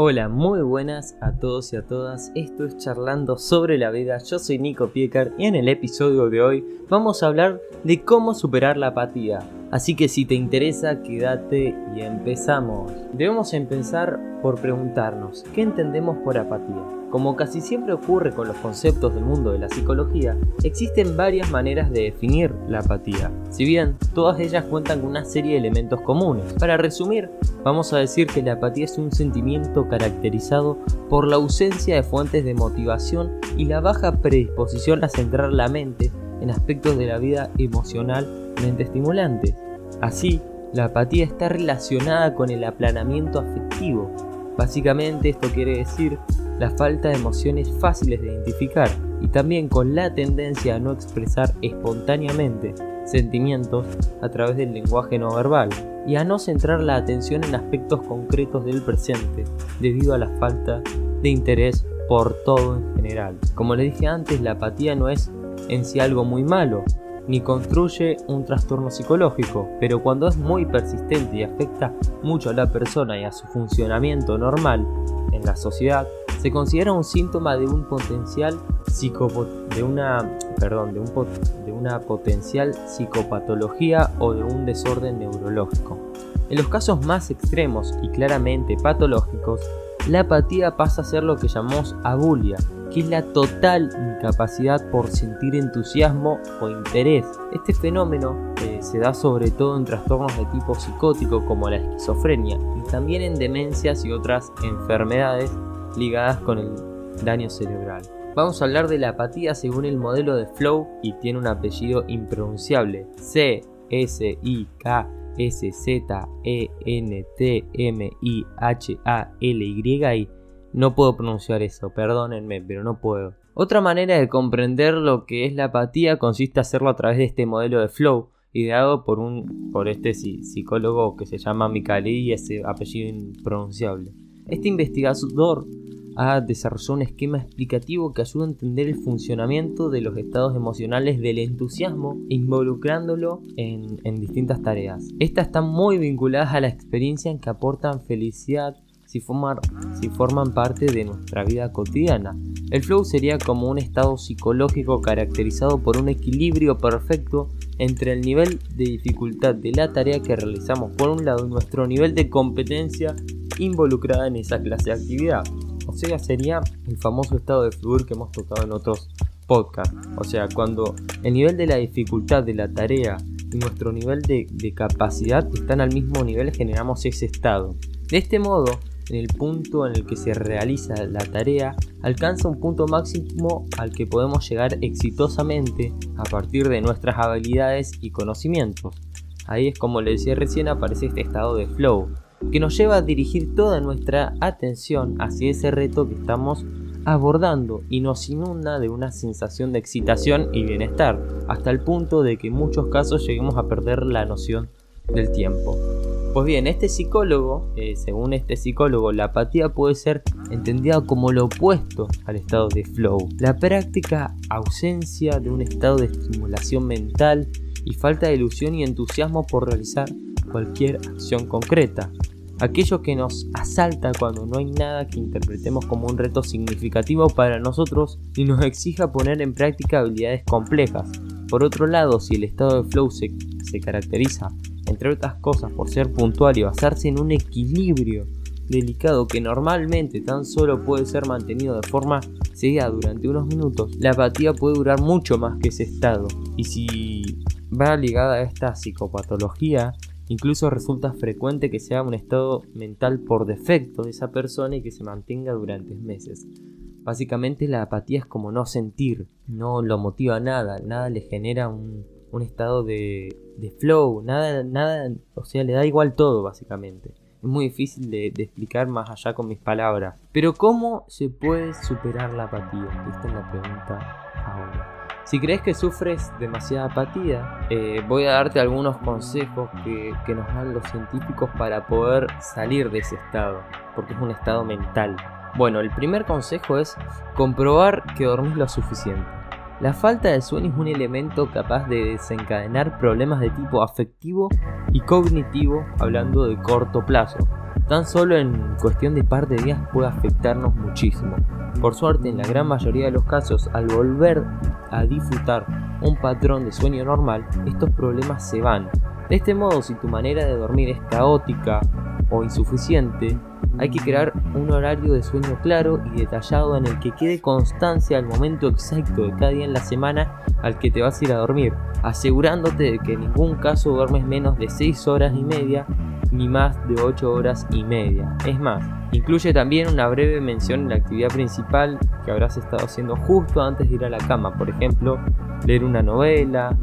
Hola, muy buenas a todos y a todas. Esto es Charlando sobre la vida. Yo soy Nico Piecar y en el episodio de hoy vamos a hablar de cómo superar la apatía. Así que si te interesa, quédate y empezamos. Debemos empezar por preguntarnos, ¿qué entendemos por apatía? Como casi siempre ocurre con los conceptos del mundo de la psicología, existen varias maneras de definir la apatía, si bien todas ellas cuentan con una serie de elementos comunes. Para resumir, vamos a decir que la apatía es un sentimiento caracterizado por la ausencia de fuentes de motivación y la baja predisposición a centrar la mente en aspectos de la vida emocionalmente estimulantes. Así, la apatía está relacionada con el aplanamiento afectivo. Básicamente esto quiere decir la falta de emociones fáciles de identificar y también con la tendencia a no expresar espontáneamente sentimientos a través del lenguaje no verbal y a no centrar la atención en aspectos concretos del presente debido a la falta de interés por todo en general. Como le dije antes, la apatía no es en sí algo muy malo, ni construye un trastorno psicológico, pero cuando es muy persistente y afecta mucho a la persona y a su funcionamiento normal en la sociedad, se considera un síntoma de un potencial de una, perdón, de, un, de una potencial psicopatología o de un desorden neurológico. En los casos más extremos y claramente patológicos, la apatía pasa a ser lo que llamamos abulia, que es la total incapacidad por sentir entusiasmo o interés. Este fenómeno eh, se da sobre todo en trastornos de tipo psicótico como la esquizofrenia y también en demencias y otras enfermedades ligadas con el daño cerebral. Vamos a hablar de la apatía según el modelo de Flow y tiene un apellido impronunciable. C S I K S Z E N T M I H A L Y no puedo pronunciar eso, perdónenme, pero no puedo. Otra manera de comprender lo que es la apatía consiste en hacerlo a través de este modelo de flow, ideado por, un, por este psicólogo que se llama Mikali y ese apellido impronunciable. Este investigador ha desarrollado un esquema explicativo que ayuda a entender el funcionamiento de los estados emocionales del entusiasmo involucrándolo en, en distintas tareas. Estas están muy vinculadas a la experiencia en que aportan felicidad, si, si forman parte de nuestra vida cotidiana. El flow sería como un estado psicológico caracterizado por un equilibrio perfecto entre el nivel de dificultad de la tarea que realizamos por un lado y nuestro nivel de competencia involucrada en esa clase de actividad. O sea, sería el famoso estado de fluir que hemos tocado en otros podcasts. O sea, cuando el nivel de la dificultad de la tarea y nuestro nivel de, capacidad están al mismo nivel, generamos ese estado. De este modo, en el punto en el que se realiza la tarea alcanza un punto máximo al que podemos llegar exitosamente a partir de nuestras habilidades y conocimientos. Ahí es como le decía recién aparece este estado de flow, que nos lleva a dirigir toda nuestra atención hacia ese reto que estamos abordando y nos inunda de una sensación de excitación y bienestar, hasta el punto de que en muchos casos lleguemos a perder la noción del tiempo. Pues bien, este psicólogo, eh, según este psicólogo, la apatía puede ser entendida como lo opuesto al estado de flow. La práctica ausencia de un estado de estimulación mental y falta de ilusión y entusiasmo por realizar cualquier acción concreta. Aquello que nos asalta cuando no hay nada que interpretemos como un reto significativo para nosotros y nos exija poner en práctica habilidades complejas. Por otro lado, si el estado de flow se, caracteriza entre otras cosas por ser puntual y basarse en un equilibrio delicado que normalmente tan solo puede ser mantenido de forma seguida durante unos minutos, la apatía puede durar mucho más que ese estado. Y si va ligada a esta psicopatología, incluso resulta frecuente que sea un estado mental por defecto de esa persona y que se mantenga durante meses. Básicamente la apatía es como no sentir, no lo motiva nada, nada le genera un, estado de, de, flow, nada, nada, o sea, le da igual todo básicamente. Es muy difícil de, explicar más allá con mis palabras. Pero ¿cómo se puede superar la apatía? Esta es la pregunta ahora. Si crees que sufres demasiada apatía, eh, voy a darte algunos consejos que, que nos dan los científicos para poder salir de ese estado, porque es un estado mental. Bueno, el primer consejo es comprobar que dormís lo suficiente. La falta de sueño es un elemento capaz de desencadenar problemas de tipo afectivo y cognitivo hablando de corto plazo. Tan solo en cuestión de par de días puede afectarnos muchísimo. Por suerte, en la gran mayoría de los casos, al volver a disfrutar un patrón de sueño normal, estos problemas se van. De este modo, si tu manera de dormir es caótica o insuficiente, hay que crear un horario de sueño claro y detallado en el que quede constancia al momento exacto de cada día en la semana al que te vas a ir a dormir, asegurándote de que en ningún caso duermes menos de 6 horas y media ni más de 8 horas y media. Es más, incluye también una breve mención en la actividad principal que habrás estado haciendo justo antes de ir a la cama, por ejemplo, leer una novela.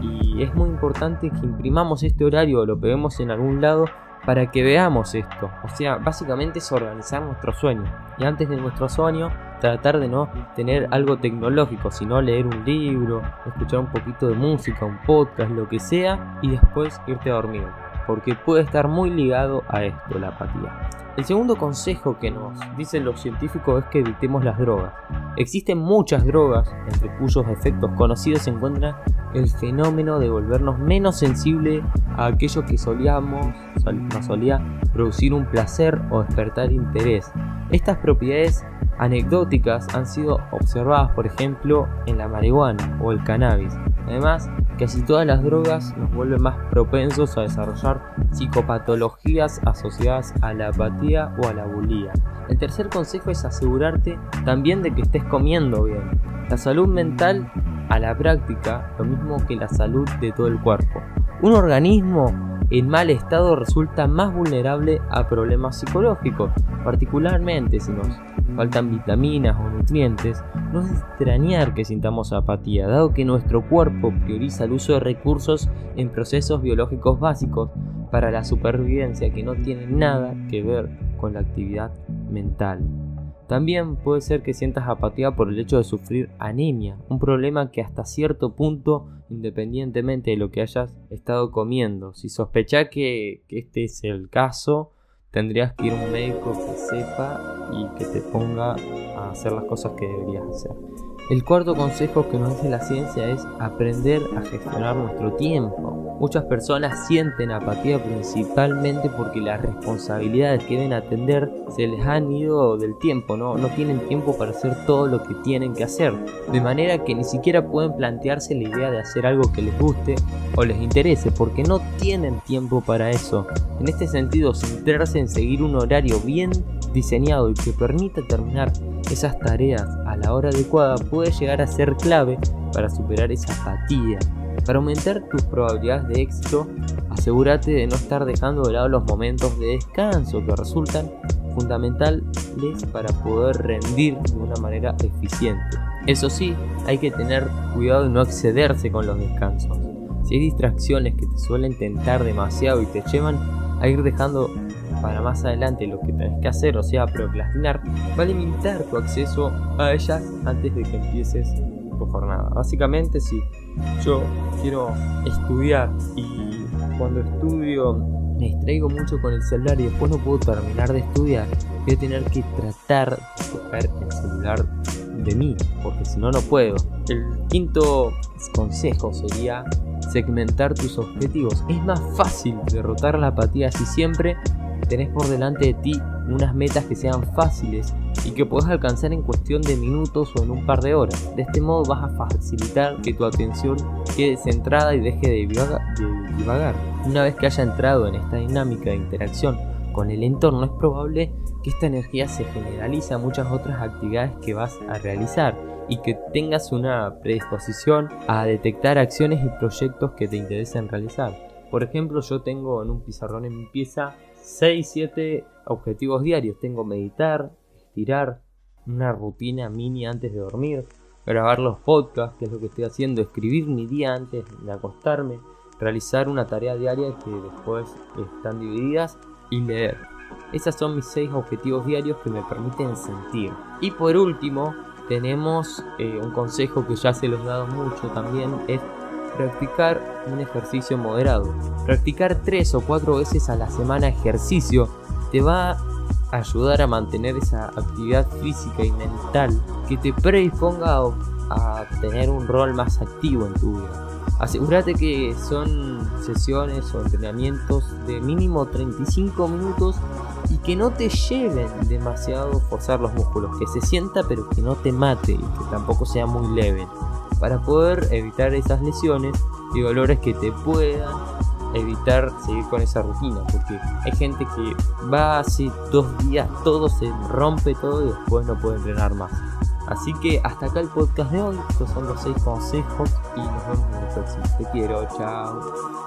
Y es muy importante que imprimamos este horario o lo peguemos en algún lado para que veamos esto. O sea, básicamente es organizar nuestro sueño. Y antes de nuestro sueño, tratar de no tener algo tecnológico, sino leer un libro, escuchar un poquito de música, un podcast, lo que sea, y después irte a dormir porque puede estar muy ligado a esto, la apatía. El segundo consejo que nos dicen los científicos es que evitemos las drogas. Existen muchas drogas, entre cuyos efectos conocidos se encuentra el fenómeno de volvernos menos sensibles a aquello que solíamos, nos solía producir un placer o despertar interés. Estas propiedades anecdóticas han sido observadas, por ejemplo, en la marihuana o el cannabis. Además, casi todas las drogas nos vuelven más propensos a desarrollar psicopatologías asociadas a la apatía o a la bulía. El tercer consejo es asegurarte también de que estés comiendo bien. La salud mental a la práctica, lo mismo que la salud de todo el cuerpo. Un organismo en mal estado resulta más vulnerable a problemas psicológicos, particularmente si nos faltan vitaminas o nutrientes, no es extrañar que sintamos apatía, dado que nuestro cuerpo prioriza el uso de recursos en procesos biológicos básicos para la supervivencia que no tienen nada que ver con la actividad mental. También puede ser que sientas apatía por el hecho de sufrir anemia, un problema que hasta cierto punto, independientemente de lo que hayas estado comiendo, si sospechas que, este es el caso, tendrías que ir a un médico que sepa y que te ponga a hacer las cosas que deberías hacer. El cuarto consejo que nos dice la ciencia es aprender a gestionar nuestro tiempo. Muchas personas sienten apatía principalmente porque las responsabilidades que deben atender se les han ido del tiempo, ¿no? no tienen tiempo para hacer todo lo que tienen que hacer, de manera que ni siquiera pueden plantearse la idea de hacer algo que les guste o les interese, porque no tienen tiempo para eso. En este sentido, centrarse en seguir un horario bien diseñado y que permita terminar esas tareas a la hora adecuada puede llegar a ser clave para superar esa apatía para aumentar tus probabilidades de éxito, asegúrate de no estar dejando de lado los momentos de descanso que resultan fundamentales para poder rendir de una manera eficiente. Eso sí, hay que tener cuidado de no excederse con los descansos. Si hay distracciones que te suelen tentar demasiado y te llevan a ir dejando para más adelante lo que tenés que hacer, o sea, procrastinar, vale limitar tu acceso a ellas antes de que empieces tu jornada. Básicamente, si yo quiero estudiar y cuando estudio me distraigo mucho con el celular y después no puedo terminar de estudiar, voy a tener que tratar de coger el celular de mí, porque si no, no puedo. El quinto consejo sería segmentar tus objetivos. Es más fácil derrotar la apatía si siempre tenés por delante de ti unas metas que sean fáciles y que puedas alcanzar en cuestión de minutos o en un par de horas. De este modo vas a facilitar que tu atención quede centrada y deje de divagar. Una vez que haya entrado en esta dinámica de interacción con el entorno, es probable que esta energía se generalice a muchas otras actividades que vas a realizar y que tengas una predisposición a detectar acciones y proyectos que te interesen realizar. Por ejemplo, yo tengo en un pizarrón en mi pieza 6-7 objetivos diarios. Tengo meditar, estirar, una rutina mini antes de dormir, grabar los podcasts, que es lo que estoy haciendo, escribir mi día antes de acostarme, realizar una tarea diaria que después están divididas y leer. Esos son mis 6 objetivos diarios que me permiten sentir. Y por último, tenemos eh, un consejo que ya se los he dado mucho también, es practicar un ejercicio moderado. Practicar 3 o 4 veces a la semana ejercicio te va a ayudar a mantener esa actividad física y mental que te predisponga a, tener un rol más activo en tu vida. Asegúrate que son sesiones o entrenamientos de mínimo 35 minutos y que no te lleven demasiado forzar los músculos, que se sienta pero que no te mate y que tampoco sea muy leve, para poder evitar esas lesiones y dolores que te puedan evitar seguir con esa rutina, porque hay gente que va así dos días, todo se rompe todo y después no puede entrenar más. Así que hasta acá el podcast de hoy. Estos son los 6 consejos y nos vemos en el próximo. Te quiero, chao.